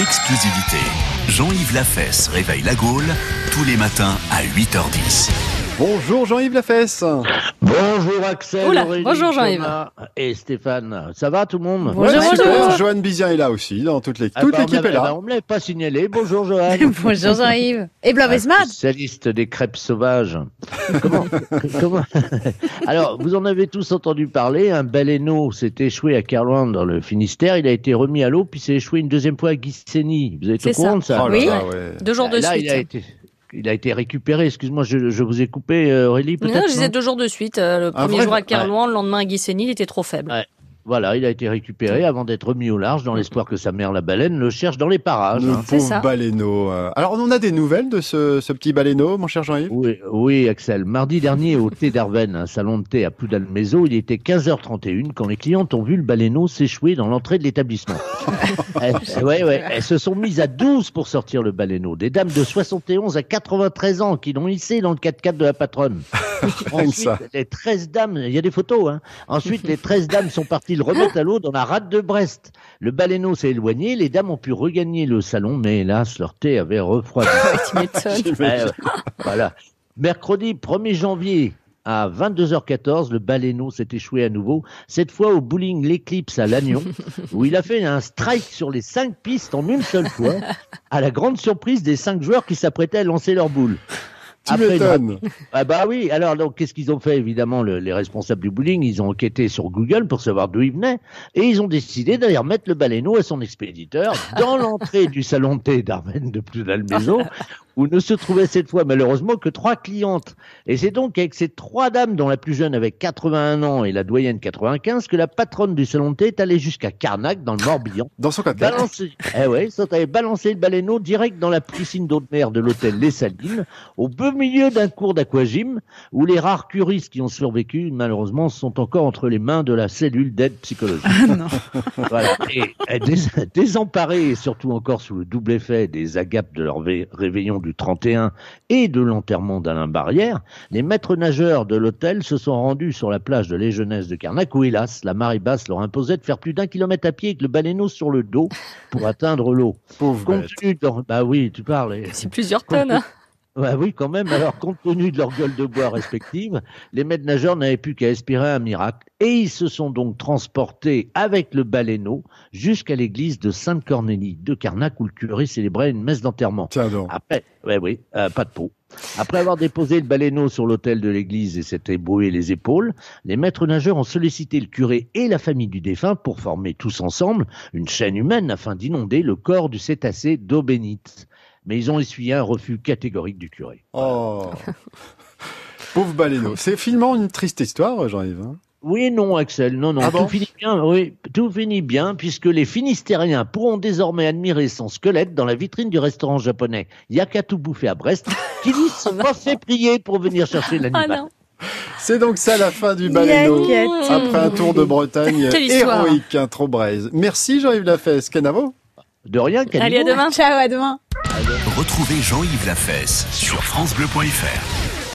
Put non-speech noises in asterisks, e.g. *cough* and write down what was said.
l'exclusivité. Jean-Yves Lafesse réveille la Gaule tous les matins à 8h10. Bonjour Jean-Yves Lafesse. Bonjour Axel, Oula, Aurélie, bonjour Jean-Yves. Et Stéphane. Ça va tout le monde Bonjour, Ouais, bonjour. Johan Bizien est là aussi, dans toute l'équipe. Ah toute bah, l'équipe est là. bah, on me l'avait pas signalé. Bonjour Johan. *laughs* Bonjour Jean-Yves. Et Un Blavesmad Spécialiste des crêpes sauvages. comment, *laughs* comment *laughs* Alors, vous en avez tous entendu parler. Un baleineau s'est échoué à Kerlouan dans le Finistère. Il a été remis à l'eau, puis s'est échoué une deuxième fois à Guissény. Vous êtes au courant ça. de ça Oh là Oui. là, ouais. Deux jours de Là, suite. il a été, il a été récupéré. Excuse-moi, je, je vous ai coupé, euh, Aurélie, Non, peut-être je disais deux jours de suite. Euh, Le Un premier jour à Kerlouan, le lendemain à Guissény, il était trop faible. Ouais. Voilà, il a été récupéré avant d'être remis au large dans l'espoir que sa mère, la baleine, le cherche dans les parages. Le hein. Pauvre baleineau. euh. Alors, on a des nouvelles de ce, ce petit baleineau, mon cher Jean-Yves? Oui, oui, Axel. Mardi dernier, au thé d'Arvennes, un salon de thé à Poudalmézo, il était 15h31 quand les clientes ont vu le baleineau s'échouer dans l'entrée de l'établissement. *laughs* elles, ouais, ouais, elles se sont mises à 12 pour sortir le baleineau. Des dames de 71 à 93 ans qui l'ont hissé dans le 4x4 de la patronne. Ensuite, les 13 dames, il y a des photos, hein. Ensuite, les 13 dames sont parties le remettre à l'eau dans la rade de Brest. Le baleineau s'est éloigné, les dames ont pu regagner le salon, mais hélas, leur thé avait refroidi. *laughs* Ouais. voilà. Mercredi 1er janvier à 22h14, le baleineau s'est échoué à nouveau, cette fois au bowling L'Eclipse à Lannion, *laughs* où il a fait un strike sur les cinq pistes en une seule fois, à la grande surprise des cinq joueurs qui s'apprêtaient à lancer leur boule. Tu Après une m'étonnes. *laughs* Ah bah oui, alors donc qu'est-ce qu'ils ont fait évidemment le- les responsables du bowling Ils ont enquêté sur Google pour savoir d'où il venait et ils ont décidé d'aller remettre le baleineau à son expéditeur dans l'entrée du salon de thé d'Armen de plus maison *laughs* où ne se trouvaient cette fois malheureusement que trois clientes. Et c'est donc avec ces trois dames dont la plus jeune avait 81 ans et la doyenne 95 que la patronne du salon de thé est allée jusqu'à Carnac dans le Morbihan *laughs* Dans son côté. Balancer. Eh ouais, ils sont allés balancer le baleineau direct dans la piscine d'eau de mer de l'hôtel Les Salines, au beau milieu d'un cours d'aquagym, où les rares curistes qui ont survécu, malheureusement, sont encore entre les mains de la cellule d'aide psychologique. *laughs* Voilà. Et, et dés- désemparés, et surtout encore sous le double effet des agapes de leur vé- réveillon du 31 et de l'enterrement d'Alain Barrière, les maîtres nageurs de l'hôtel se sont rendus sur la plage de Les Jeunesses de Carnac, où hélas, la marée basse leur imposait de faire plus d'un kilomètre à pied avec le baleineau sur le dos pour *laughs* atteindre l'eau. Pauvre Compte bête. tenu de leur... Bah oui, tu parles. C'est plusieurs tonnes. Bah oui, quand même. Alors, compte tenu de leur gueule de bois respective, les maîtres nageurs n'avaient plus qu'à espérer un miracle. Et ils se sont donc transportés avec le baleineau jusqu'à l'église de Sainte-Cornélie de Carnac, où le curé célébrait une messe d'enterrement. Après, ouais, oui, euh, pas de peau. Après avoir déposé le baleineau sur l'autel de l'église et s'être ébroué les épaules, les maîtres nageurs ont sollicité le curé et la famille du défunt pour former tous ensemble une chaîne humaine afin d'inonder le corps du cétacé d'eau bénite. Mais ils ont essuyé un refus catégorique du curé. Oh. Pauvre baleineau. C'est finalement une triste histoire, Jean-Yves. hein. Oui et non, Axel. Non, non. Ah tout bon finit bien. Oui, tout finit bien puisque les Finistériens pourront désormais admirer son squelette dans la vitrine du restaurant japonais Yakatu Bouffé à Brest, qui lui s'est pas fait prier pour venir chercher Ah l'animal. C'est donc ça la fin du baleineau. Yaquette. Après un tour de Bretagne héroïque, hein, trop braise. Merci Jean-Yves Lafesse. Canavo De rien, Allez, à demain. Ciao, à demain. Retrouvez Jean-Yves Lafesse sur FranceBleu.fr.